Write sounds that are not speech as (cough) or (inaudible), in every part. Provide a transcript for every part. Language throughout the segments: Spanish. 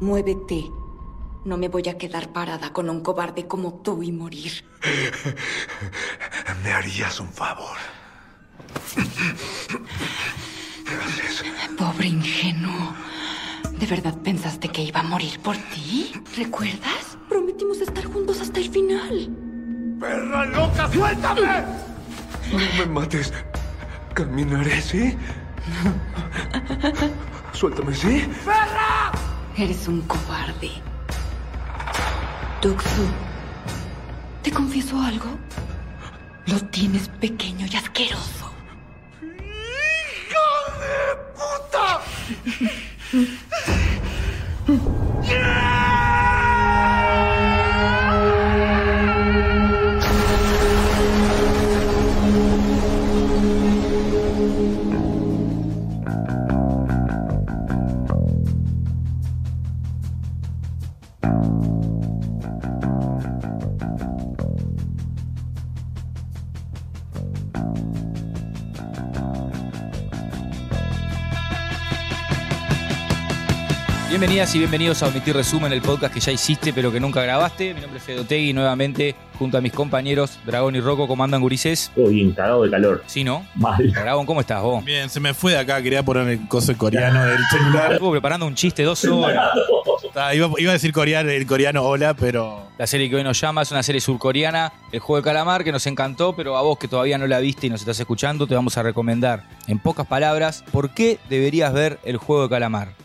Muévete. No me voy a quedar parada con un cobarde como tú y morir. Me harías un favor. Pobre ingenuo. ¿De verdad pensaste que iba a morir por ti? ¿Recuerdas? Prometimos estar juntos hasta el final. ¡Perra loca, suéltame! No me mates. Caminaré, ¿sí? (laughs) Suéltame, ¿sí? ¡Perra! Eres un cobarde. Tuxu, ¿te confieso algo? Lo tienes pequeño y asqueroso. ¡Hijo de puta! (laughs) Bienvenidas y bienvenidos a Omitir Resumen, el podcast que ya hiciste pero que nunca grabaste. Mi nombre es Fedotegui, nuevamente junto a mis compañeros Dragón y Rocco. ¿Cómo andan, gurises? Todo bien, cagado de calor. Sí, ¿no? Mal. Dragón, ¿cómo estás vos? Bien, se me fue de acá, quería poner el coso coreano del celular. Estuve preparando un chiste dos horas. Ah, iba, iba a decir coreano, el coreano hola, pero La serie que hoy nos llama es una serie surcoreana, El Juego de Calamar, que nos encantó, pero a vos que todavía no la viste y nos estás escuchando, te vamos a recomendar, en pocas palabras, por qué deberías ver El Juego de Calamar.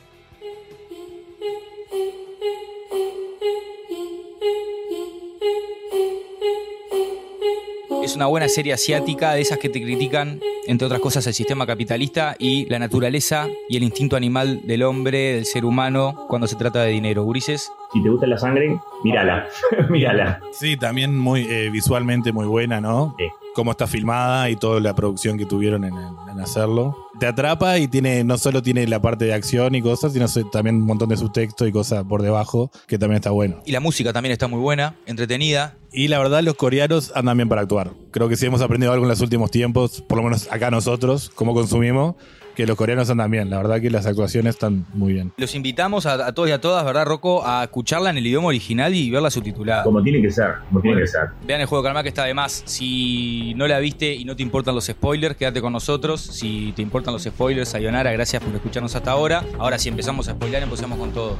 Es una buena serie asiática, de esas que te critican, entre otras cosas, el sistema capitalista y la naturaleza y el instinto animal del hombre, del ser humano, cuando se trata de dinero. Gurises, Si te gusta la sangre, mírala. (laughs) mírala. sí, también muy eh, visualmente muy buena, ¿no? Sí. Cómo está filmada y toda la producción que tuvieron en, en hacerlo. Te atrapa y tiene no solo tiene la parte de acción y cosas, sino también un montón de subtexto y cosas por debajo, que también está bueno. y la música también está muy buena, entretenida, Y la verdad, los coreanos andan bien para actuar. Creo que sí hemos aprendido algo en los últimos tiempos, por lo menos acá nosotros, como consumimos, que los coreanos andan bien. La verdad que las actuaciones están muy bien. Los invitamos a, a todos y a todas, ¿verdad, Rocco? A escucharla en el idioma original y verla subtitulada. Como tiene que ser, como tiene que ser. Vean el juego de Calamar que está de más. Si no la viste y no te importan los spoilers, quédate con nosotros. Si te importan los spoilers, Sayonara, gracias por escucharnos hasta ahora. Ahora sí empezamos a spoiler, empezamos con todo.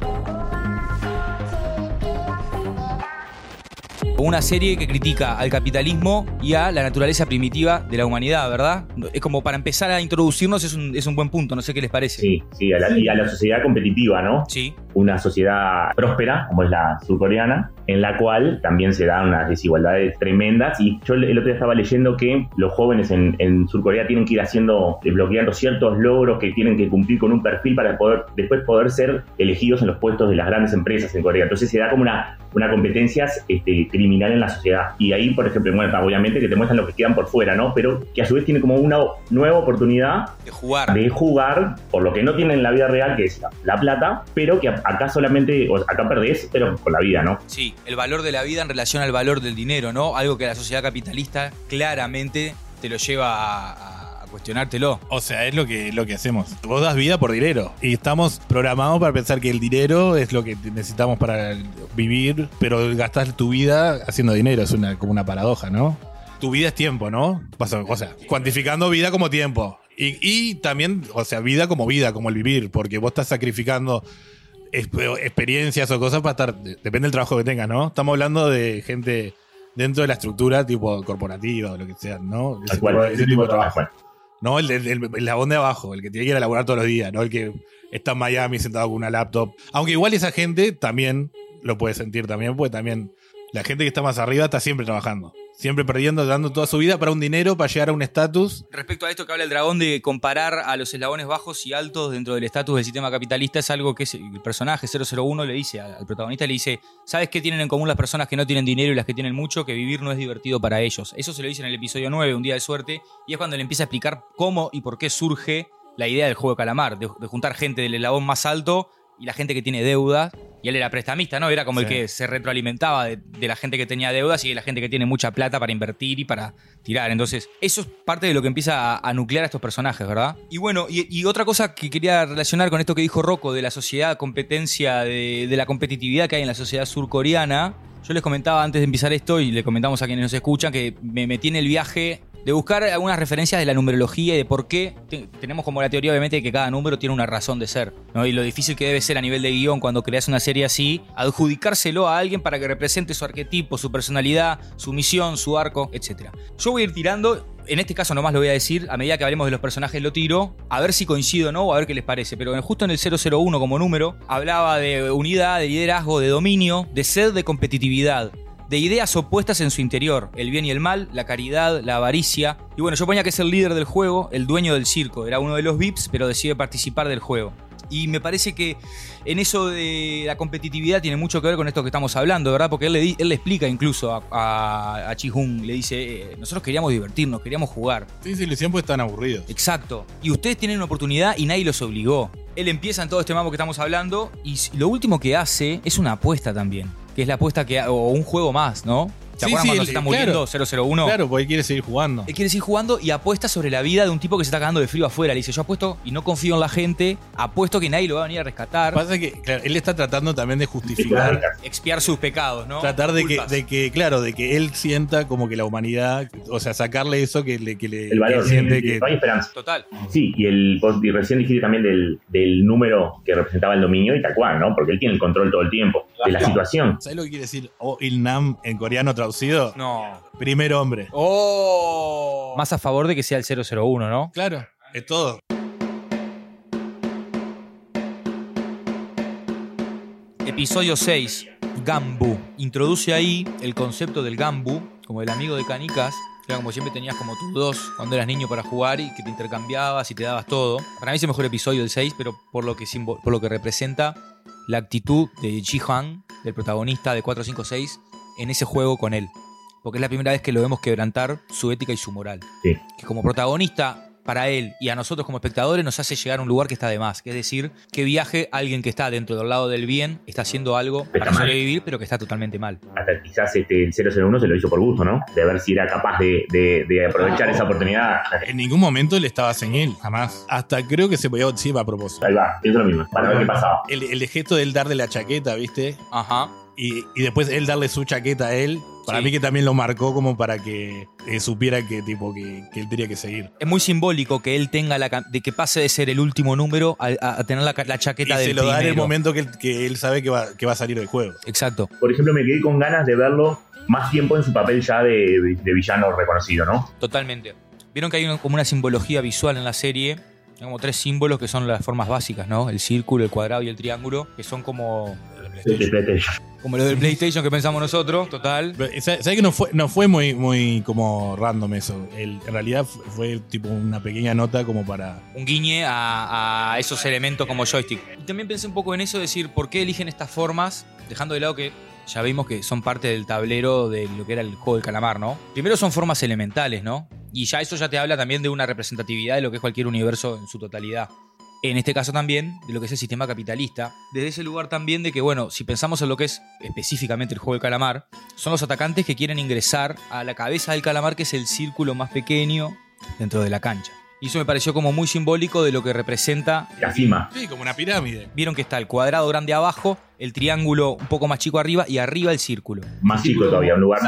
Una serie que critica al capitalismo y a la naturaleza primitiva de la humanidad, ¿verdad? Es como para empezar a introducirnos, es un, es un buen punto, no sé qué les parece. Sí, sí, a la, y a la sociedad competitiva, ¿no? Sí. Una sociedad próspera, como es la surcoreana, en la cual también se dan unas desigualdades tremendas. Y yo el otro día estaba leyendo que los jóvenes en, en Surcorea tienen que ir haciendo, desbloqueando ciertos logros que tienen que cumplir con un perfil para poder después poder ser elegidos en los puestos de las grandes empresas en Corea. Entonces se da como una, una competencia este, criminal en la sociedad. Y ahí, por ejemplo, bueno, obviamente que te muestran los que quedan por fuera, ¿no? Pero que a su vez tiene como una nueva oportunidad De jugar. de jugar por lo que no tienen en la vida real, que es la, la plata, pero que acá solamente, o acá perdés, pero con la vida, ¿no? Sí, el valor de la vida en relación al valor del dinero, ¿no? Algo que la sociedad capitalista claramente te lo lleva a, a cuestionártelo. O sea, es lo que, lo que hacemos. Vos das vida por dinero. Y estamos programados para pensar que el dinero es lo que necesitamos para vivir, pero gastás tu vida haciendo dinero. Es una, como una paradoja, ¿no? Tu vida es tiempo, ¿no? Pasa- O sea, cuantificando vida como tiempo. Y, y también, o sea, vida como vida, como el vivir, porque vos estás sacrificando exp- experiencias o cosas para estar. Depende del trabajo que tengas, ¿no? Estamos hablando de gente dentro de la estructura tipo corporativa o lo que sea, ¿no? Ese cual, tipo- ese tipo de trabajo. No, el, el, el, labón de abajo, el que tiene que ir a laburar todos los días, no el que está en Miami sentado con una laptop. Aunque igual esa gente también lo puede sentir también, porque también la gente que está más arriba está siempre trabajando. Siempre perdiendo, dando toda su vida para un dinero, para llegar a un estatus. Respecto a esto que habla el dragón de comparar a los eslabones bajos y altos dentro del estatus del sistema capitalista, es algo que el personaje 001 le dice al al protagonista, le dice, ¿sabes qué tienen en común las personas que no tienen dinero y las que tienen mucho? Que vivir no es divertido para ellos. Eso se lo dice en el episodio 9, Un día de suerte, y es cuando le empieza a explicar cómo y por qué surge la idea del juego de calamar, de, de juntar gente del eslabón más alto y la gente que tiene deudas Y él era prestamista, ¿no? Era como el que se retroalimentaba de, de la gente que tenía deudas y de la gente que tiene mucha plata para invertir y para tirar. Entonces, eso es parte de lo que empieza a, a nuclear a estos personajes, ¿verdad? Y bueno, y, y otra cosa que quería relacionar con esto que dijo Rocco de la sociedad competencia, de, de la competitividad que hay en la sociedad surcoreana. Yo les comentaba antes de empezar esto y le comentamos a quienes nos escuchan que me metí en el viaje de buscar algunas referencias de la numerología y de por qué te- tenemos como la teoría obviamente de que cada número tiene una razón de ser. Y lo difícil que debe ser a nivel de guion cuando creas una serie así, adjudicárselo a alguien para que represente su arquetipo, su personalidad, su misión, su arco, etc. Yo voy a ir tirando, en este caso nomás lo voy a decir, a medida que hablemos de los personajes lo tiro, a ver si coincido o no, o a ver qué les parece, pero justo en el 001 como número, hablaba de unidad, de liderazgo, de dominio, de sed de competitividad, de ideas opuestas en su interior, el bien y el mal, la caridad, la avaricia. Y bueno, yo ponía que es el líder del juego, el dueño del circo, era uno de los VIPs, pero decide participar del juego. Y me parece que en eso de la competitividad tiene mucho que ver con esto que estamos hablando, ¿verdad? Porque él le, di- él le explica incluso a, a, a le dice, eh, nosotros queríamos divertirnos, queríamos jugar. Sí, sí, siempre están aburridos. Exacto. Y ustedes tienen una oportunidad y nadie los obligó. Él empieza en todo este mambo que estamos hablando y lo último que hace es una apuesta también. Que es la apuesta que. o un juego más, ¿no? ¿Te Sí, acuerdas sí, cuando el- se está claro. muriendo 001? Claro, porque él quiere seguir jugando. Él quiere seguir jugando y apuesta sobre la vida de un tipo que se está cagando de frío afuera. Le dice, yo apuesto y no confío en la gente, apuesto que nadie lo va a venir a rescatar, Pasa que, claro, él está tratando también de justificar. expiar sus pecados, ¿no? Tratar de que, de que, claro, de que él sienta como que la humanidad, o sea, sacarle eso que le, que le El valor, que siente sí, que. no hay esperanza. Total. Sí, y, el, y recién dijiste también del, del número que representaba el dominio y tal cual, ¿no? Porque él tiene el control todo el tiempo de la Claro. situación. ¿Sabes lo que quiere decir O Il Nam en coreano traducido? No. Primer hombre. ¡Oh! Más a favor de que sea el 001, ¿no? Claro, es todo. Episodio 6, Gambu. Introduce ahí el concepto del Gambu, como el amigo de Canicas, que era como siempre tenías como tus dos cuando eras niño para jugar y que te intercambiabas y te dabas todo. Para mí es el mejor episodio del 6, pero por lo que, simbo- por lo que representa la actitud de Ji Han, del protagonista de 456, en ese juego con él. Porque es la primera vez que lo vemos quebrantar su ética y su moral. Sí. Que como protagonista para él y a nosotros como espectadores nos hace llegar a un lugar que está de más. Que es decir, que viaje alguien que está dentro del lado del bien, está haciendo algo Está para mal. sobrevivir, pero que está totalmente mal. Hasta quizás este, el 001 se lo hizo por gusto, ¿no? De ver si era capaz de, de- de aprovechar esa oportunidad. En ningún momento él estaba sin él, jamás. Hasta creo que se podía sí, a propósito. Ahí va, pienso lo mismo, para ver qué pasaba. El, el gesto de él darle la chaqueta, ¿viste? Ajá. Y, y después él darle su chaqueta a él, para Sí. mí que también lo marcó como para que eh, supiera que tipo que, que él tenía que seguir. Es muy simbólico que él tenga la de que pase de ser el último número a, a- a tener la, ca- la Y chaqueta del se lo da en el momento que él, que él sabe que va, que va a salir del juego. Exacto. Por ejemplo, me quedé con ganas de verlo más tiempo en su papel ya de, de villano reconocido, ¿no? Totalmente. Vieron que hay una- como una simbología visual en la serie. Como tres símbolos que son las formas básicas, ¿no? El círculo, el cuadrado y el triángulo, que son como, como los del PlayStation que pensamos nosotros, total. ¿Sabes que no fue, no fue muy, muy como random eso? El- en realidad fue, fue tipo una pequeña nota como para... un guiñe a, a esos elementos como joystick. Y también pensé un poco en eso, decir, ¿por qué eligen estas formas? Dejando de lado que ya vimos que son parte del tablero de lo que era el juego del calamar, ¿no? Primero son formas elementales, ¿no? Y ya eso ya te habla también de una representatividad de lo que es cualquier universo en su totalidad. En este caso también de lo que es el sistema capitalista. Desde ese lugar también de que, bueno, si pensamos en lo que es específicamente el juego del calamar, son los atacantes que quieren ingresar a la cabeza del calamar, que es el círculo más pequeño dentro de la cancha. Y eso me pareció como muy simbólico de lo que representa. La cima. Sí, como una pirámide. Vieron que está el cuadrado grande abajo, el triángulo un poco más chico arriba y arriba el círculo, Más chico todavía, un lugar.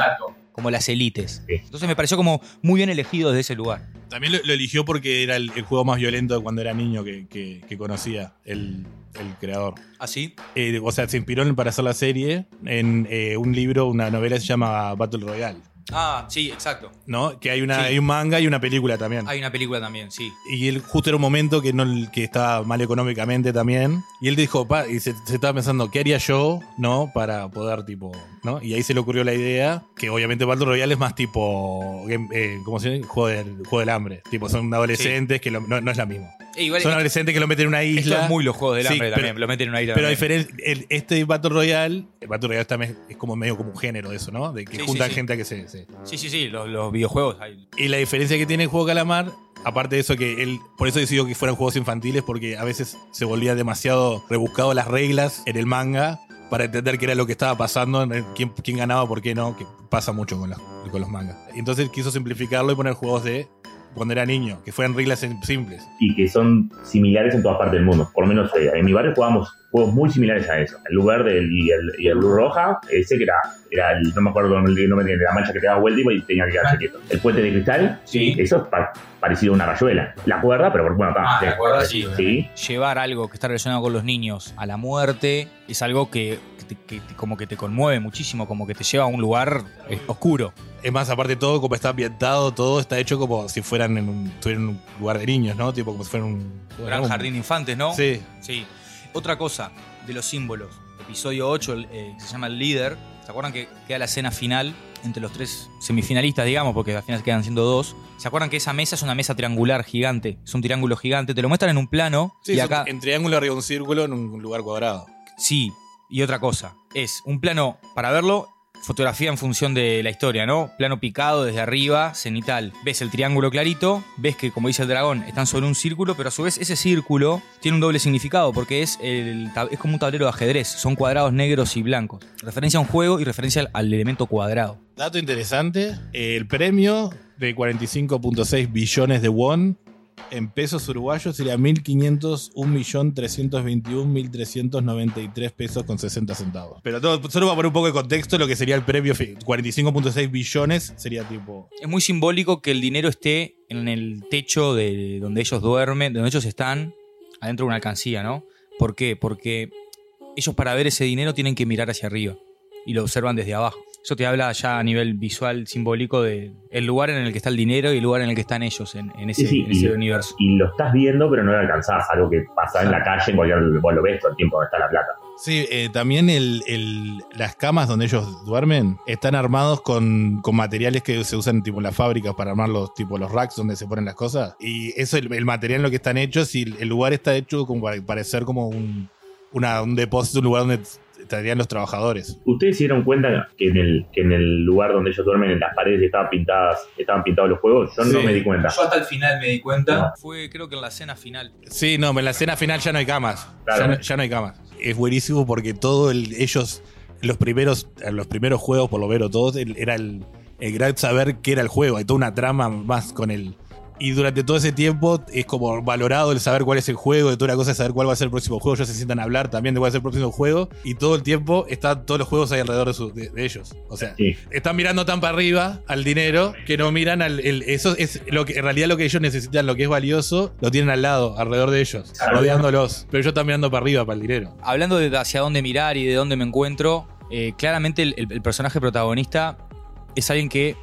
Como las élites. Sí. Entonces me pareció como muy bien elegido desde ese lugar. También lo, lo eligió porque era el, el juego más violento de cuando era niño que, que- que conocía el, el creador. ¿Así? Eh, o sea, se inspiró para hacer la serie en eh, un libro, una novela que se llama Battle Royale. Ah, sí, exacto. ¿No? Que hay, una, Sí. hay un manga y una película también. Hay una película también, sí. Y él justo era un momento que no que estaba mal económicamente también. Y él dijo, pa, y se, se estaba pensando, ¿qué haría yo, no? Para poder, tipo, ¿no? Y ahí se le ocurrió la idea, que obviamente Battle Royale es más tipo, eh, ¿cómo se llama? Juego del, juego del hambre. Tipo, son adolescentes que lo- no, no es la misma. E igual Son esto- adolescentes que lo meten en una esto isla. es muy los juegos del Sí, hambre pero- también, lo meten en una isla. Pero a diferencia, este Battle Royale, el Battle Royale también es como medio como un género de eso, ¿no? De que Sí, juntan sí, gente a que se, se- Sí, sí, sí, los, los videojuegos. hay- Y la diferencia que tiene el juego Calamar, aparte de eso que él, por eso decidió que fueran juegos infantiles, porque a veces se volvía demasiado rebuscado las reglas en el manga para entender qué era lo que estaba pasando, quién, quién ganaba, por qué no, que pasa mucho con los, con los mangas. Entonces quiso simplificarlo y poner juegos de cuando era niño, que fueran reglas sim- simples. y que son similares en todas partes del mundo. Por lo menos eh, en mi barrio jugábamos juegos muy similares a eso. El lugar del, y, el, y el luz roja, ese que era, era el, no me acuerdo el nombre de la mancha que te daba vuelta y tenía que quedarse quieto. El puente de cristal, Sí. eso es pa- parecido a una rayuela. La cuerda, pero bueno, está. Ah, la cuerda sí. Sí. Llevar algo que está relacionado con los niños a la muerte es algo que, que te- que te- como que te conmueve muchísimo, como que te lleva a un lugar eh, oscuro. Es más, aparte de todo, como está ambientado, todo está hecho como si fueran en un, estuvieran en un lugar de niños, ¿no? Tipo como si fueran un... Gran un- jardín de infantes, ¿no? Sí. Sí. Otra cosa de los símbolos. Episodio 8, el, eh, que se llama El Líder. ¿Se acuerdan que queda la escena final entre los tres semifinalistas, digamos, porque al final quedan siendo dos? ¿Se acuerdan que esa mesa es una mesa triangular gigante? Es un triángulo gigante. Te lo muestran en un plano Sí, y acá... en triángulo arriba de un círculo en un lugar cuadrado. Sí, y otra cosa. Es un plano, para verlo, fotografía en función de la historia, ¿no? Plano picado desde arriba, cenital. Ves el triángulo clarito, ves que, como dice el dragón, están sobre un círculo, pero a su vez ese círculo tiene un doble significado, porque es, el, es como un tablero de ajedrez. Son cuadrados negros y blancos. Referencia a un juego y referencia al, al elemento cuadrado. Dato interesante, el premio de 45.6 billones de won en pesos uruguayos sería 1.501.321.393 pesos con 60 centavos. Pero todo, solo para poner un poco de contexto, lo que sería el premio, fi- 45.6 billones sería tipo... Es muy simbólico que el dinero esté en el techo de donde ellos duermen, donde ellos están, adentro de una alcancía, ¿no? ¿Por qué? Porque ellos para ver ese dinero tienen que mirar hacia arriba y lo observan desde abajo. Eso te habla ya a nivel visual, simbólico, de el lugar en el que está el dinero y el lugar en el que están ellos en, en ese, Sí, sí, en ese y- universo. Y lo estás viendo, pero no lo alcanzás. Algo que pasa en la calle, en cualquier. Vos lo ves todo el tiempo donde está la plata. Sí, eh, también el, el- las camas donde ellos duermen están armados con, con materiales que se usan tipo en las fábricas para armar los, tipo, los racks donde se ponen las cosas. Y eso, el, el material en lo que están hechos y el, el lugar está hecho como para parecer como un, una- un depósito, un lugar donde estarían los trabajadores. ¿Ustedes se dieron cuenta que en el, que en el lugar donde ellos duermen, en las paredes estaban pintadas, estaban pintados los juegos? Yo no me di cuenta. hasta el final me di cuenta. No. Fue creo que en la cena final. Sí, no, en la escena final ya no hay camas. Claro. Ya, no, ya no hay camas. Es buenísimo porque todo el, ellos, los primeros, los primeros juegos, por lo menos todos, el- era el, el gran saber qué era el juego. Hay toda una trama más con el. Y durante todo ese tiempo es como valorado el saber cuál es el juego, de toda una cosa es saber cuál va a ser el próximo juego. Ellos se sientan a hablar también de cuál es el próximo juego. Y todo el tiempo están todos los juegos ahí alrededor de, su- de- de ellos. O sea, Sí. están mirando tan para arriba al dinero que no miran al. el- eso es lo que en realidad lo que ellos necesitan, lo que es valioso, lo tienen al lado, alrededor de ellos, Claro. rodeándolos. Pero ellos están mirando para arriba, para el dinero. Hablando de hacia dónde mirar y de dónde me encuentro, eh, claramente el, el- el personaje protagonista es alguien que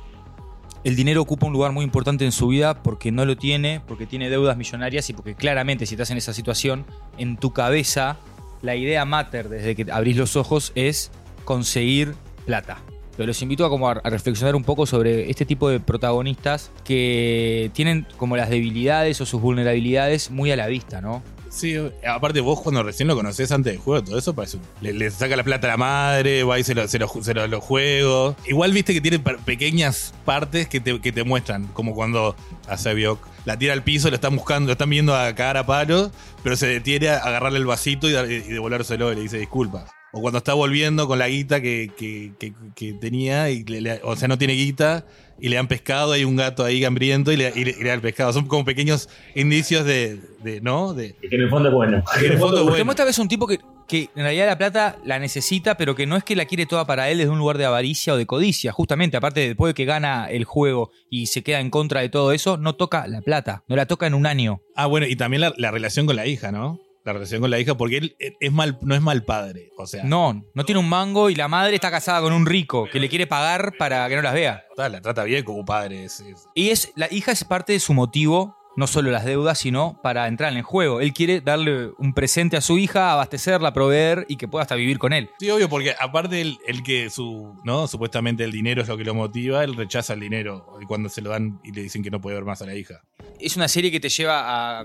el dinero ocupa un lugar muy importante en su vida porque no lo tiene, porque tiene deudas millonarias y porque claramente si estás en esa situación, en tu cabeza la idea mater desde que abrís los ojos es conseguir plata. Pero los invito a, como a, a reflexionar un poco sobre este tipo de protagonistas que tienen como las debilidades o sus vulnerabilidades muy a la vista, ¿no? Sí, aparte vos cuando recién lo conocés antes del juego, todo eso parece un- le, saca la plata a la madre, va y se lo, se lo, se lo- juego. Igual viste que tiene pequeñas partes que te, que te muestran, como cuando hace Biok, la tira al piso, lo están buscando, lo están viendo a cagar a palo, pero se detiene a agarrarle el vasito y, y devolvérselo y le dice disculpas. O cuando está volviendo con la guita que, que- que- que tenía, y le- le- o sea, no tiene guita, y le dan pescado, hay un gato ahí hambriento y le, y le- y le da el pescado. Son como pequeños indicios de, de ¿no? De, Que en el fondo es bueno. que en el fondo es bueno. un tipo que, que en realidad la plata la necesita, pero que no es que la quiere toda para él desde un lugar de avaricia o de codicia. Justamente, aparte, después de que gana el juego y se queda en contra de todo eso, no toca la plata. No la toca en un año. Ah, bueno, y también la, la relación con la hija, ¿no? La relación con la hija, porque él es mal, no es mal padre. O sea, No, no tiene un mango y la madre está casada con un rico que le quiere pagar para que no las vea. la trata bien como padre. es- es- Y es la hija es parte de su motivo, no solo las deudas, sino para entrar en el juego. Él quiere darle un presente a su hija, abastecerla, proveer y que pueda hasta vivir con él. Sí, obvio, porque aparte el, el que su, ¿no? Supuestamente el dinero es lo que lo motiva, él rechaza el dinero y cuando se lo dan y le dicen que no puede ver más a la hija. es una serie que te lleva a,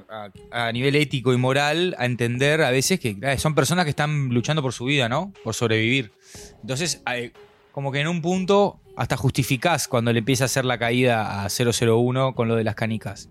a- a nivel ético y moral a entender a veces que eh, son personas que están luchando por su vida, ¿no? Por sobrevivir. Entonces, como que en un punto hasta justificás cuando le empieza a hacer la caída a 001 con lo de las canicas.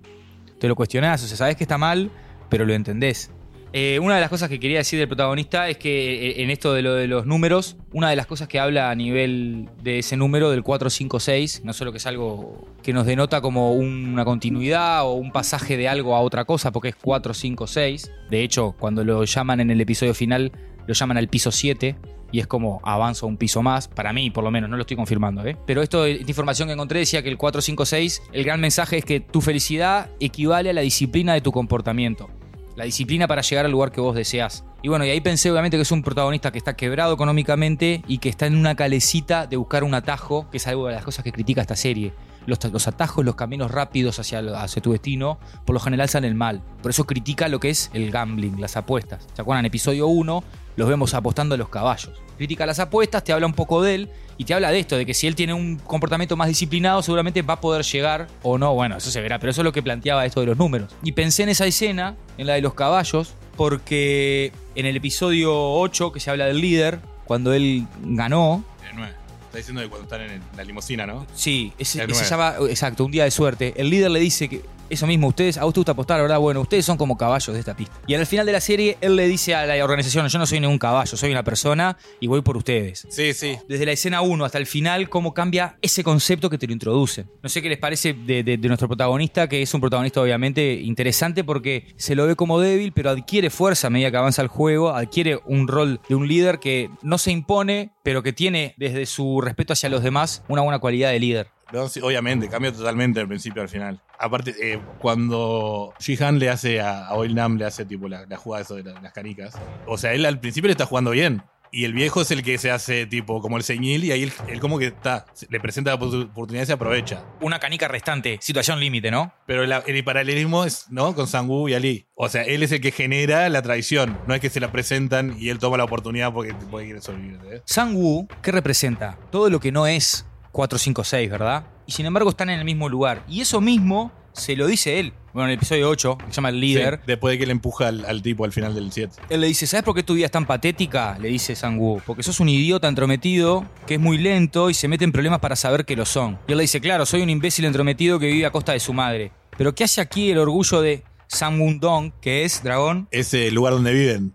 Te lo cuestionás, o sea, sabes que está mal, pero lo entendés. Eh, una de las cosas que quería decir del protagonista es que eh, en esto de lo de los números, una de las cosas que habla a nivel de ese número, del 456, no solo que es algo que nos denota como una continuidad o un pasaje de algo a otra cosa, porque es 456. De hecho, cuando lo llaman en el episodio final, lo llaman al piso 7 y es como avanza un piso más, para mí por lo menos, no lo estoy confirmando, ¿eh? Pero esto, esta información que encontré decía que el 456, el gran mensaje es que tu felicidad equivale a la disciplina de tu comportamiento. La disciplina para llegar al lugar que vos deseas. Y bueno, y ahí pensé obviamente que es un protagonista que está quebrado económicamente y que está en una calecita de buscar un atajo, que es algo de las cosas que critica esta serie. Los, los atajos, los caminos rápidos hacia, hacia tu destino, por lo general salen mal. Por eso critica lo que es el gambling, las apuestas. ¿Se acuerdan? En episodio 1 los vemos apostando a los caballos. Critica las apuestas, te habla un poco de él y te habla de esto, de que si él tiene un comportamiento más disciplinado, seguramente va a poder llegar o no. Bueno, eso se verá, pero eso es lo que planteaba esto de los números. Y pensé en esa escena, en la de los caballos, porque en el episodio 8, que se habla del líder, cuando él ganó, El nueve. Está diciendo de cuando están en la limusina, ¿no? Sí, ese, se llama, exacto, un día de suerte. El líder le dice que eso mismo, ustedes, a usted gusta apostar, ¿verdad? Bueno, ustedes son como caballos de esta pista. Y al final de la serie, él le dice a la organización, yo no soy ningún caballo, soy una persona y voy por ustedes. Sí, sí. Desde la escena 1 hasta el final, cómo cambia ese concepto que te lo introducen. No sé qué les parece de, de- de nuestro protagonista, que es un protagonista obviamente interesante porque se lo ve como débil, pero adquiere fuerza a medida que avanza el juego, adquiere un rol de un líder que no se impone, pero que tiene desde su respeto hacia los demás una buena cualidad de líder. No, sí, obviamente, cambia totalmente del principio al final. Aparte, eh, cuando Jihan le hace a, a Oil Nam, le hace tipo la, jugada eso de la- las canicas. O sea, él al principio le está jugando bien. Y el viejo es el que se hace tipo como el señil y ahí él, él como que está, le presenta la oportu- oportunidad y se aprovecha. Una canica restante, situación límite, ¿no? Pero la- el paralelismo es, ¿no? Con Sangu y Ali. O sea, él es el que genera la traición. No es que se la presentan y él toma la oportunidad porque, porque quiere sobrevivir. ¿eh? Sang-Woo, ¿qué representa? Todo lo que no es 456, ¿verdad? Y sin embargo están en el mismo lugar. Y eso mismo se lo dice él. Bueno, en el episodio 8, que se llama El Líder, Sí, después de que le empuja al, al tipo al final del 7. él le dice, ¿sabes por qué tu vida es tan patética? Le dice Sang-Woo. Porque sos un idiota entrometido que es muy lento y se mete en problemas para saber que lo son. Y él le dice, claro, soy un imbécil entrometido que vive a costa de su madre. Pero ¿qué hace aquí el orgullo de Sang-Woo Dong, que es dragón? Es el lugar donde viven.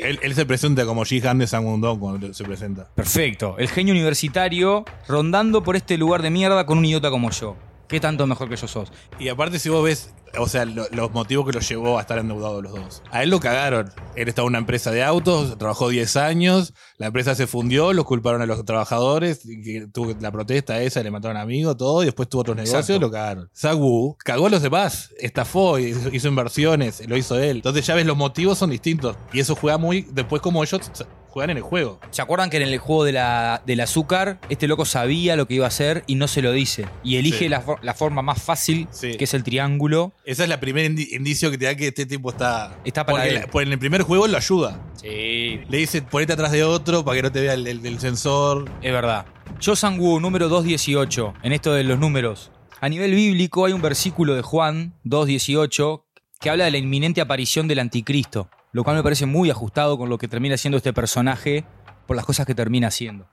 Él, él se presenta como Jihan de Sangwon cuando se presenta. Perfecto. El genio universitario rondando por este lugar de mierda con un idiota como yo. ¿Qué tanto mejor que yo sos? Y aparte, si vos ves, o sea, lo- los motivos que los llevó a estar endeudados los dos. A él lo cagaron. Él estaba en una empresa de autos, trabajó 10 años, la empresa se fundió, los culparon a los trabajadores, y que tuvo la protesta esa, le mataron amigos, todo, y después tuvo otros negocios Exacto. lo cagaron. Sagu cagó a los demás, estafó, hizo, hizo inversiones, lo hizo él. Entonces ya ves, los motivos son distintos. Y eso juega muy, después como ellos juegan en el juego. ¿Se acuerdan que en el juego de la, del azúcar, este loco sabía lo que iba a hacer y no se lo dice? Y elige Sí. la, for- la forma más fácil, Sí. que es el triángulo. Esa es la primer indi- indicio que te da que este tipo está. Está para porque él. la- porque en el primer juego lo ayuda. Sí. Le dice ponete atrás de otro para que no te vea el, el- el sensor. Es verdad. Yo número 218, en esto de los números. A nivel bíblico hay un versículo de Juan 218 que habla de la inminente aparición del anticristo, lo cual me parece muy ajustado con lo que termina siendo este personaje por las cosas que termina haciendo.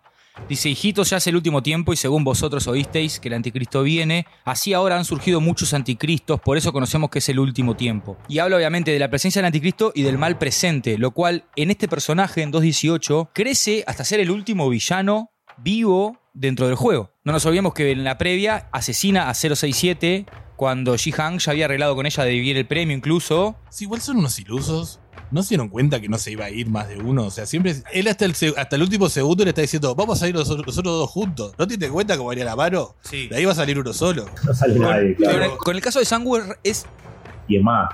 Dice, hijitos, ya es el último tiempo y según vosotros oísteis que el anticristo viene, así ahora han surgido muchos anticristos, por eso conocemos que es el último tiempo. Y habla obviamente de la presencia del anticristo y del mal presente, lo cual en este personaje, en 2.18, crece hasta ser el último villano vivo dentro del juego. No nos olvidemos que en la previa asesina a 067 cuando Ji-Han ya había arreglado con ella de dividir el premio incluso. Si igual son unos ilusos. ¿No se dieron cuenta que no se iba a ir más de uno? O sea, siempre. Él hasta el, hasta el último segundo le está diciendo, vamos a ir nosotros, nosotros dos juntos. ¿No te diste cuenta cómo haría la mano? Sí. De ahí va a salir uno solo. No sale nadie, Con, claro. el, con el caso de Sangu es Y es más,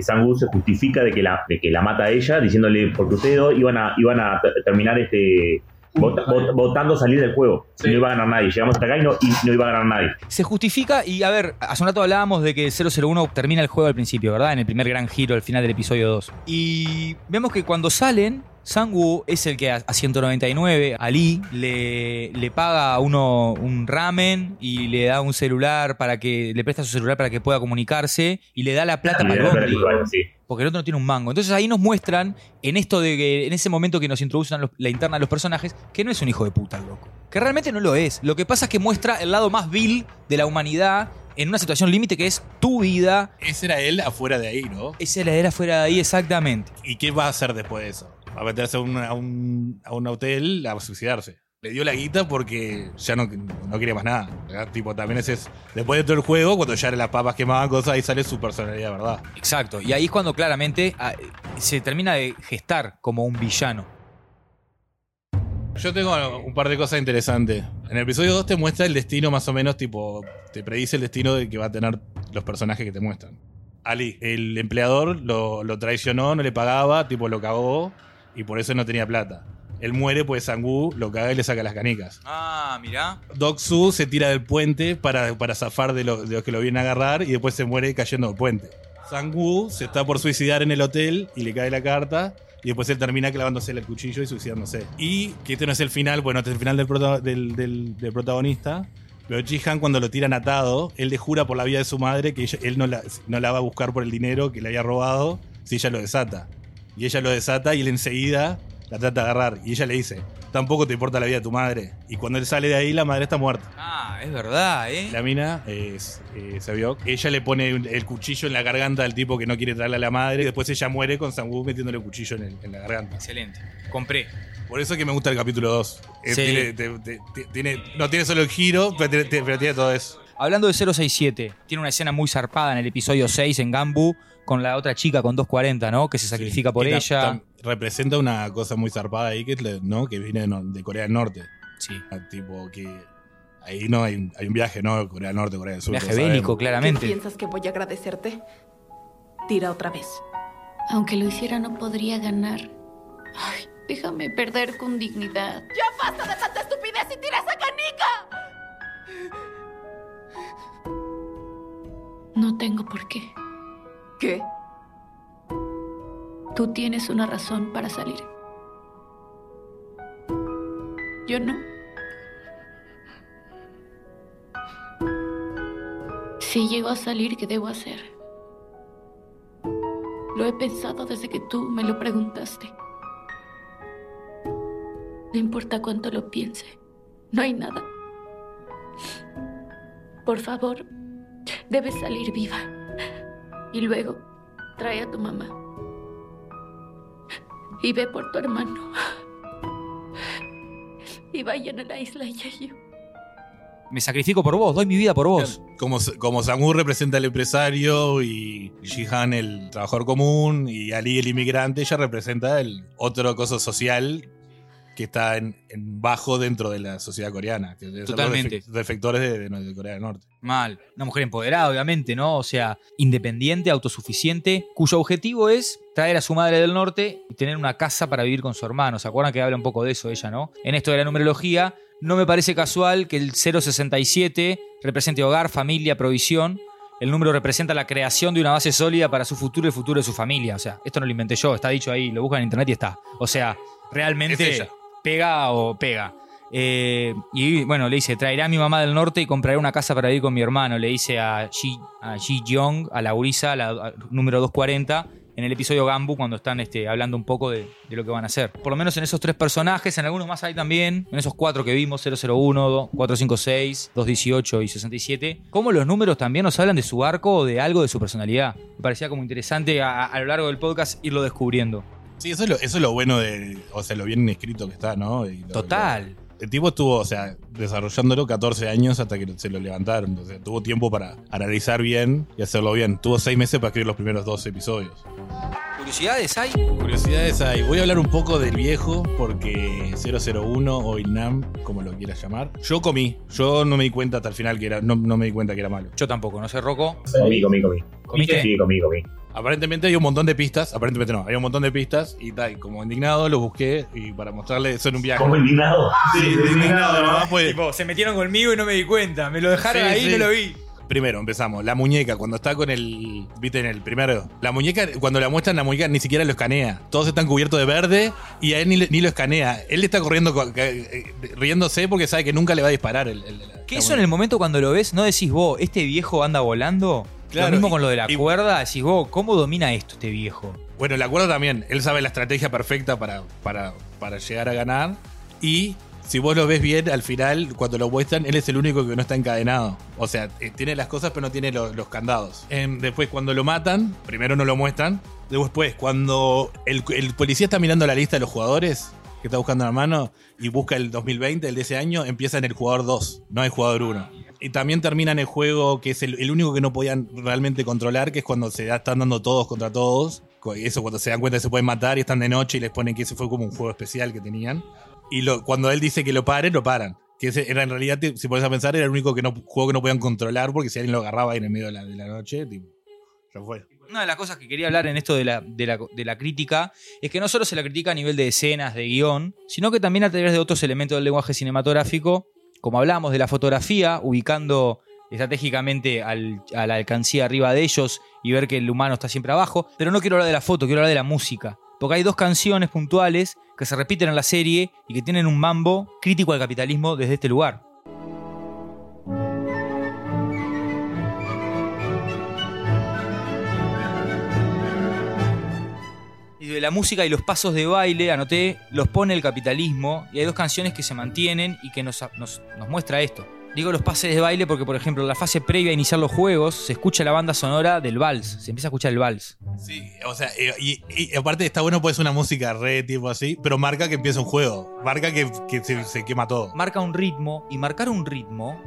Sangu se justifica de que, la, de que la mata a ella, diciéndole, porque ustedes dos iban a, iban a terminar este vota- vot- votando salir del juego. No iba a ganar nadie. Llegamos hasta acá y no, y no iba a ganar nadie. se justifica y a ver, hace un rato hablábamos de que 001 termina el juego al principio, ¿verdad? En el primer gran giro al final del episodio 2. Y vemos que cuando salen, Sangu es el que a a 199, Ali, le, le paga a uno un ramen y le da un celular para que, le presta su celular para que pueda comunicarse y le da la plata para el bondi. sí. porque el otro no tiene un mango. Entonces ahí nos muestran, en esto de que, en ese momento que nos introducen a los- la interna de los personajes, que no es un hijo de puta el loco. Que realmente no lo es. Lo que pasa es que muestra el lado más vil de la humanidad en una situación límite que es tu vida. Ese era él afuera de ahí, ¿no? Esa heladera fuera de ahí, exactamente. ¿Y qué va a hacer después de eso? A meterse a un, a un, a un hotel a suicidarse. Le dio la guita porque ya no, no quería más nada. ¿verdad? Tipo, también ese es. Después de todo el juego, cuando ya las papas quemaban cosas, ahí sale su personalidad, ¿verdad? Exacto. Y ahí es cuando claramente ah, se termina de gestar como un villano. Yo tengo un par de cosas interesantes. En el episodio 2 te muestra el destino más o menos, tipo, te predice el destino de que va a tener los personajes que te muestran. Ali, el empleador lo, lo traicionó, no le pagaba, tipo lo cagó y por eso no tenía plata. Él muere, pues Sangu lo caga y le saca las canicas. Ah, mirá. Doc Su se tira del puente para, para zafar de, lo- de los que lo vienen a agarrar y después se muere cayendo del puente. Sang-woo se está por suicidar en el hotel y le cae la carta. Y después él termina clavándose el cuchillo y suicidándose. Y que este no es el final, bueno, este es el final del, prota- del, del- del protagonista. Pero Ji-Han, cuando lo tiran atado, él le jura por la vida de su madre que ella- él no la, no la va a buscar por el dinero que le había robado si ella lo desata. Y ella lo desata y él enseguida la trata de agarrar. Y ella le dice, tampoco te importa la vida de tu madre. Y cuando él sale de ahí, la madre está muerta. Ah, es verdad, ¿eh? La mina es, eh, se vio. Ella le pone el cuchillo en la garganta al tipo que no quiere traerle a la madre. Y después ella muere con Sang-woo metiéndole el cuchillo en, el- en la garganta. Excelente. Compré. Por eso es que me gusta el capítulo 2. Eh, Sí. tiene, te- te- te- tiene- no tiene solo el giro, pero tiene, pero tiene todo eso. Hablando de 067, tiene una escena muy zarpada en el episodio 6 en Gambu con la otra chica con 240, ¿no? Que se sacrifica por ella. tam- representa una cosa muy zarpada ahí que, ¿no? que viene de, Corea del Norte. Sí. Ah, Tipo que ahí no hay, un- hay un viaje, ¿no? Corea del Norte, Corea del Sur. Viaje bélico, ¿Qué claramente. piensas que voy a agradecerte? Tira otra vez. Aunque lo hiciera, no podría ganar. Ay, déjame perder con dignidad. ¡Ya basta de tanta estupidez y tira esa canica! No tengo por qué. ¿Qué? Tú tienes una razón para salir. Yo no. Si llego a salir, ¿qué debo hacer? Lo he pensado desde que tú me lo preguntaste. No importa cuánto lo piense. No hay nada. Por favor, debes salir viva. Y luego, trae a tu mamá. Y ve por tu hermano. Y vayan a la isla Yayo. Me sacrifico por vos, doy mi vida por vos. Como, como Samu representa al empresario y Jihan el trabajador común y Ali el inmigrante, ella representa el otro cosa social que está en, en bajo dentro de la sociedad coreana. Que los Totalmente. defe- defectores de, de- de Corea del Norte. Mal. Una mujer empoderada, obviamente, ¿no? O sea, independiente, autosuficiente, cuyo objetivo es traer a su madre del norte y tener una casa para vivir con su hermano. ¿Se acuerdan que habla un poco de eso ella, no? En esto de la numerología, no me parece casual que el 067 represente hogar, familia, provisión. El número representa la creación de una base sólida para su futuro y el futuro de su familia. O sea, esto no lo inventé yo, está dicho ahí, lo buscan en internet y está. O sea, realmente Es ella. Pega o pega. Eh, y bueno, le dice, traerá a mi mamá del norte y compraré una casa para vivir con mi hermano. Le dice a Ji, a Ji Young, a la gurisa, la a- número 240, en el episodio Gambu, cuando están este, hablando un poco de, lo que van a hacer. Por lo menos en esos tres personajes, en algunos más hay también, en esos cuatro que vimos, 001, 456, 218 y 67, cómo los números también nos hablan de su arco o de algo de su personalidad. Me parecía como interesante a lo largo del podcast irlo descubriendo. Sí, eso es, lo, eso es lo bueno de. O sea, lo bien escrito que está, ¿no? Y lo- Total. lo- el tipo estuvo, o sea, desarrollándolo 14 años hasta que se lo levantaron. O sea, tuvo tiempo para analizar bien y hacerlo bien. Tuvo 6 meses para escribir los primeros dos episodios. ¿Curiosidades hay? Curiosidades hay. Voy a hablar un poco del viejo porque 001 o Ilnam, como lo quieras llamar. Yo comí. Yo no me di cuenta hasta el final que era. No, no me di cuenta que era malo. Yo tampoco, no sé, Rocco. Comí, comí, comí. ¿Comiste? Sí, comí, comí. Aparentemente hay un montón de pistas. Aparentemente no. Hay un montón de pistas. Y tal, como indignado lo busqué y para mostrarle eso en un viaje. ¿Cómo indignado? Sí, indignado. Nomás fue. Tipo, se metieron conmigo y no me di cuenta. Me lo dejaron Sí, ahí sí. y no lo vi. Primero, empezamos. La muñeca, cuando está con el. ¿Viste en el primero? La muñeca, cuando la muestran, la muñeca ni siquiera lo escanea. Todos están cubiertos de verde y a él ni, le- ni lo escanea. Él está corriendo, co- eh, riéndose porque sabe que nunca le va a disparar. El, el- la eso en el momento cuando lo ves, no decís vos, este viejo anda volando. Claro, lo mismo con lo de la y- cuerda, decís vos, ¿cómo domina esto este viejo? Bueno, la cuerda también. Él sabe la estrategia perfecta para, para, para llegar a ganar. Y si vos lo ves bien, al final, cuando lo muestran, él es el único que no está encadenado. O sea, eh, tiene las cosas, pero no tiene lo- los candados. Em, después, cuando lo matan, primero no lo muestran. Después, cuando el, el policía está mirando la lista de los jugadores que está buscando la mano y busca el 2020, el de ese año, empieza en el jugador 2, no el jugador 1. Y también termina en el juego que es el, único que no podían realmente controlar, que es cuando se están dando todos contra todos. Eso cuando se dan cuenta que se pueden matar y están de noche y les ponen que ese fue como un juego especial que tenían. Y cuando él dice que lo paren, lo paran. Que era en realidad, si pones a pensar, era el único que no, juego que no podían controlar porque si alguien lo agarraba ahí en el medio de la, de la noche, tipo, ya fue. Una de las cosas que quería hablar en esto de la, de, la, de la crítica es que no solo se la critica a nivel de escenas, de guion, sino que también a través de otros elementos del lenguaje cinematográfico, como hablamos de la fotografía, ubicando estratégicamente a la alcancía arriba de ellos y ver que el humano está siempre abajo, pero no quiero hablar de la foto, quiero hablar de la música. Porque hay dos canciones puntuales que se repiten en la serie y que tienen un mambo crítico al capitalismo desde este lugar. De la música y los pasos de baile, anoté, los pone el capitalismo. Y hay dos canciones que se mantienen y que nos, nos, nos muestra esto. Digo los pases de baile porque, por ejemplo, en la fase previa a iniciar los juegos, se escucha la banda sonora del vals. Se empieza a escuchar el vals. Sí, o sea, eh, y, y aparte está bueno, pues una música re tipo así, pero marca que empieza un juego. Marca que, que se, se quema todo. Marca un ritmo. Y marcar un ritmo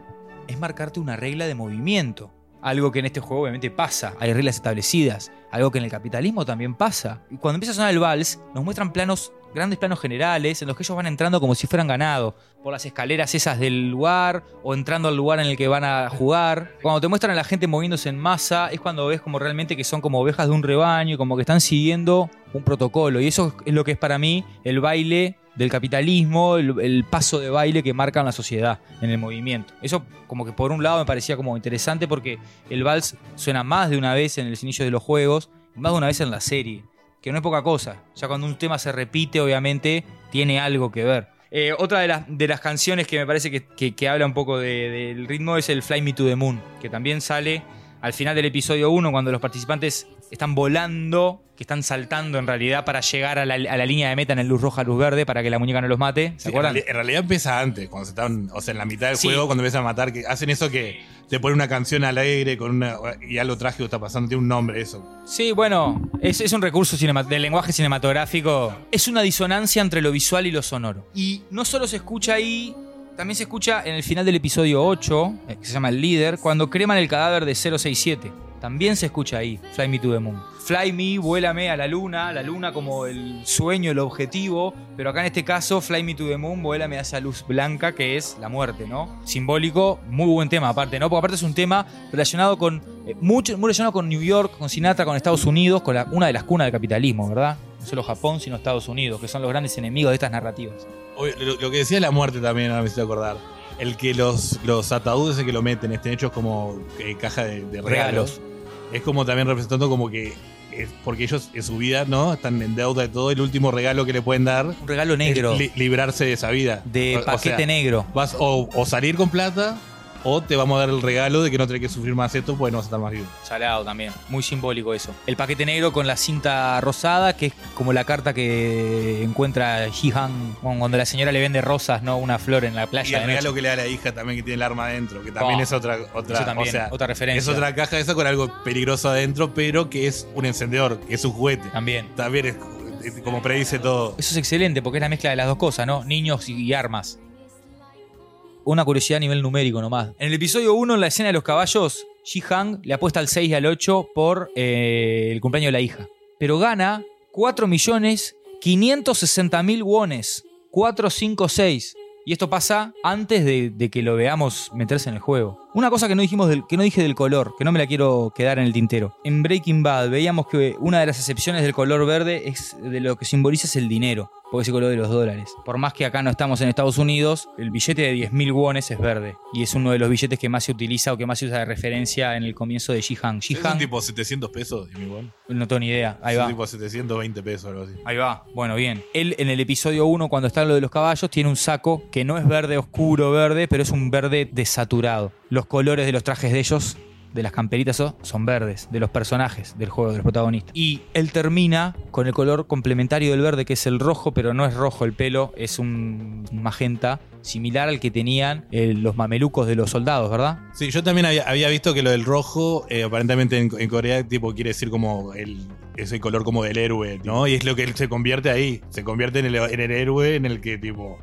es marcarte una regla de movimiento. Algo que en este juego obviamente pasa. Hay reglas establecidas. Algo que en el capitalismo también pasa. Y cuando empieza a sonar el vals, nos muestran planos, grandes planos generales, en los que ellos van entrando como si fueran ganado. Por las escaleras esas del lugar, o entrando al lugar en el que van a jugar. Cuando te muestran a la gente moviéndose en masa, es cuando ves como realmente que son como ovejas de un rebaño y como que están siguiendo un protocolo. Y eso es lo que es para mí el baile del capitalismo, el, paso de baile que marca la sociedad en el movimiento. Eso como que por un lado me parecía como interesante porque el vals suena más de una vez en el inicio de los juegos, más de una vez en la serie, que no es poca cosa. Ya cuando un tema se repite, obviamente, tiene algo que ver. Eh, otra de las, de las canciones que me parece que, que- habla un poco de- del ritmo es el Fly Me to the Moon, que también sale al final del episodio 1 cuando los participantes están volando, que están saltando en realidad para llegar a la, a la línea de meta en el luz roja, luz verde, para que la muñeca no los mate. ¿Se Sí, acuerdan? en realidad empieza antes, cuando se están, o sea, en la mitad del Sí. juego, cuando empiezan a matar, que hacen eso que te ponen una canción alegre con una, y algo trágico está pasando, tiene un nombre eso. Sí, bueno, es, es un recurso del lenguaje cinematográfico. Es una disonancia entre lo visual y lo sonoro. Y no solo se escucha ahí, también se escucha en el final del episodio 8, eh, que se llama El Líder, cuando creman el cadáver de 067. También se escucha ahí, Fly Me to the Moon. Fly Me, vuélame a la luna, la luna como el sueño, el objetivo, pero acá en este caso, Fly Me to the Moon, vuélame a esa luz blanca que es la muerte, ¿no? Simbólico, muy buen tema aparte, ¿no? Porque aparte es un tema relacionado con, eh, mucho, muy relacionado con New York, con Sinatra, con Estados Unidos, con la- una de las cunas del capitalismo, ¿verdad? No solo Japón, sino Estados Unidos, que son los grandes enemigos de estas narrativas. Oye, Lo, lo que decía la muerte también, ahora me hice acordar. El que los, los ataúdes en que lo meten estén hechos como eh, caja de, de regalos. Regalos. Es como también representando como que es porque ellos en su vida, ¿no? Están en deuda de todo. El último regalo que le pueden dar Un regalo negro, es li- librarse de esa vida. de O- o paquete sea, negro. Vas o, o salir con plata o te vamos a dar el regalo de que no tenés que sufrir más esto porque no vas a estar más vivo. Salado también, muy simbólico eso. El paquete negro con la cinta rosada, que es como la carta que encuentra Ji-Han cuando la señora le vende rosas, no una flor en la Y playa. el de regalo noche. que le da a la hija también que tiene el arma adentro, que también Oh, es otra otra, Eso también, o sea, otra referencia. es otra caja esa con algo peligroso adentro, pero que es un encendedor, que es un juguete. También. También es, como predice todo. Eso es excelente porque es la mezcla de las dos cosas, ¿no? Niños y, y armas. Una curiosidad a nivel numérico nomás. En el episodio 1, en la escena de los caballos, Ji-Han le apuesta al 6 y al 8 por eh, el cumpleaños de la hija. Pero gana 4.560.000 wones. 456. Y esto pasa antes de, de que lo veamos meterse en el juego. Una cosa que no, dijimos del- que no dije del color, que no me la quiero quedar en el tintero. En Breaking Bad veíamos que una de las excepciones del color verde es de lo que simboliza es el dinero, porque es el color de los dólares. Por más que acá no estamos en Estados Unidos, el billete de 10.000 wones es verde. Y es uno de los billetes que más se utiliza o que más se usa de referencia en el comienzo de Jihan. Es un tipo 700 pesos, mi buen. no tengo ni idea. Ahí Es un va. tipo 720 pesos, algo así. Ahí va, bueno, bien. Él en el episodio 1, cuando está lo de los caballos, tiene un saco que no es verde oscuro verde, pero es un verde desaturado. Los colores de los trajes de ellos de las camperitas son, verdes, de los personajes del juego, de los protagonistas. Y él termina con el color complementario del verde, que es el rojo, pero no es rojo el pelo, es un magenta similar al que tenían eh, los mamelucos de los soldados, ¿verdad? Sí, yo también había, visto que lo del rojo, eh, aparentemente en, Corea, tipo, quiere decir como el, es el color como del héroe, ¿no? Y es lo que él se convierte ahí. Se convierte en el, en el héroe en el que, tipo.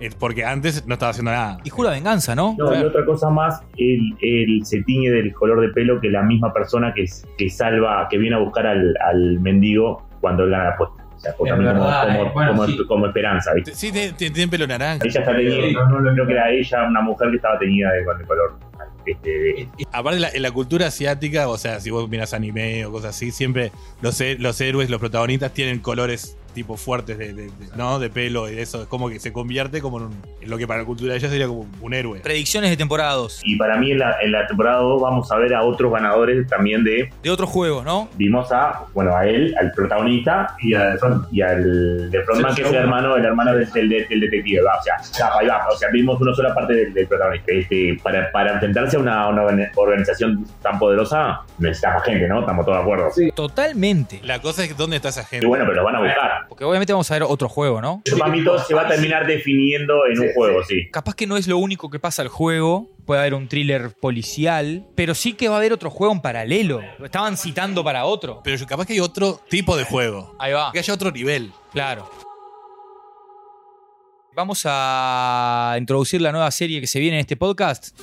Es porque antes no estaba haciendo nada. Y jura venganza, ¿no? No, y otra cosa más, él, él se tiñe del color de pelo que la misma persona que, que salva, que viene a buscar al, al mendigo cuando él gana la apuesta. O sea, como, verdad, eh. Bueno, como- sí. como esperanza, ¿viste? Sí, tiene, tiene- tiene pelo naranja. Ella está teñida, no, no, creo que era ella una mujer que estaba teñida de- el color. Este, de- Aparte, la- en la cultura asiática, o sea, si vos miras anime o cosas así, siempre los, los héroes, los protagonistas tienen colores tipo fuertes de, de- de- ¿no? de pelo y de eso. Es como que se convierte como en, un- en lo que para la cultura de ella sería como un héroe. Predicciones de temporada 2. y para mí en la, en la temporada 2 vamos a ver a otros ganadores también de... De otros juegos, ¿no? Vimos a, bueno, a él, al protagonista y, a, y al de Frontman, que es el hermano, el hermano del, del- del detective. Va, o sea, ya, ahí va. O sea, vimos una sola parte del, del protagonista. Este, para, para enfrentarse a una, una organización tan poderosa, necesitamos gente, ¿no? Estamos todos de acuerdo. Totalmente. La cosa es dónde está esa gente. Y bueno, pero lo van a buscar. Porque obviamente vamos a ver otro juego, ¿no? Para mí todo se va a terminar definiendo en un juego, sí. Capaz que no es lo único que pasa al juego. Puede haber un thriller policial. Pero sí que va a haber otro juego en paralelo. Lo estaban citando para otro. Pero capaz que hay otro tipo de juego. Ahí va. Que haya otro nivel. Claro. Vamos a introducir la nueva serie que se viene en este podcast.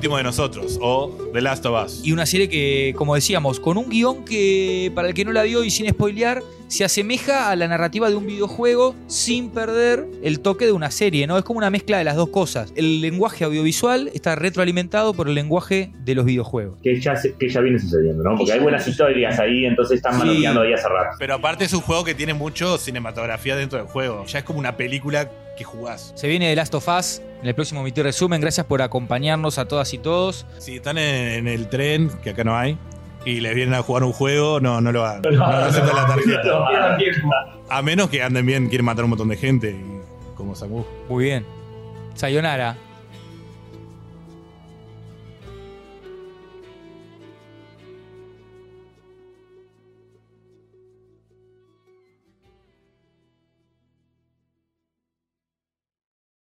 Último de nosotros, o The Last of Us. Y una serie que, como decíamos, con un guion que, para el que no la vio y sin spoilear, se asemeja a la narrativa de un videojuego sin perder el toque de una serie, ¿no? Es como una mezcla de las dos cosas. El lenguaje audiovisual está retroalimentado por el lenguaje de los videojuegos. Que ya, se- que ya viene sucediendo, ¿no? Porque hay buenas historias ahí, entonces están Sí. manoteando ahí hace rato. Pero aparte es un juego que tiene mucho cinematografía dentro del juego. Ya es como una película que jugás. Se viene The Last of Us en el próximo Miti Resumen. Gracias por acompañarnos a todas y todos. Si están en, en el tren, que acá no hay, y les vienen a jugar un juego, no, no lo hagan. No, aceptan la tarjeta. A menos que anden bien, quieren matar a un montón de gente, y- como Samu. Muy bien. Sayonara.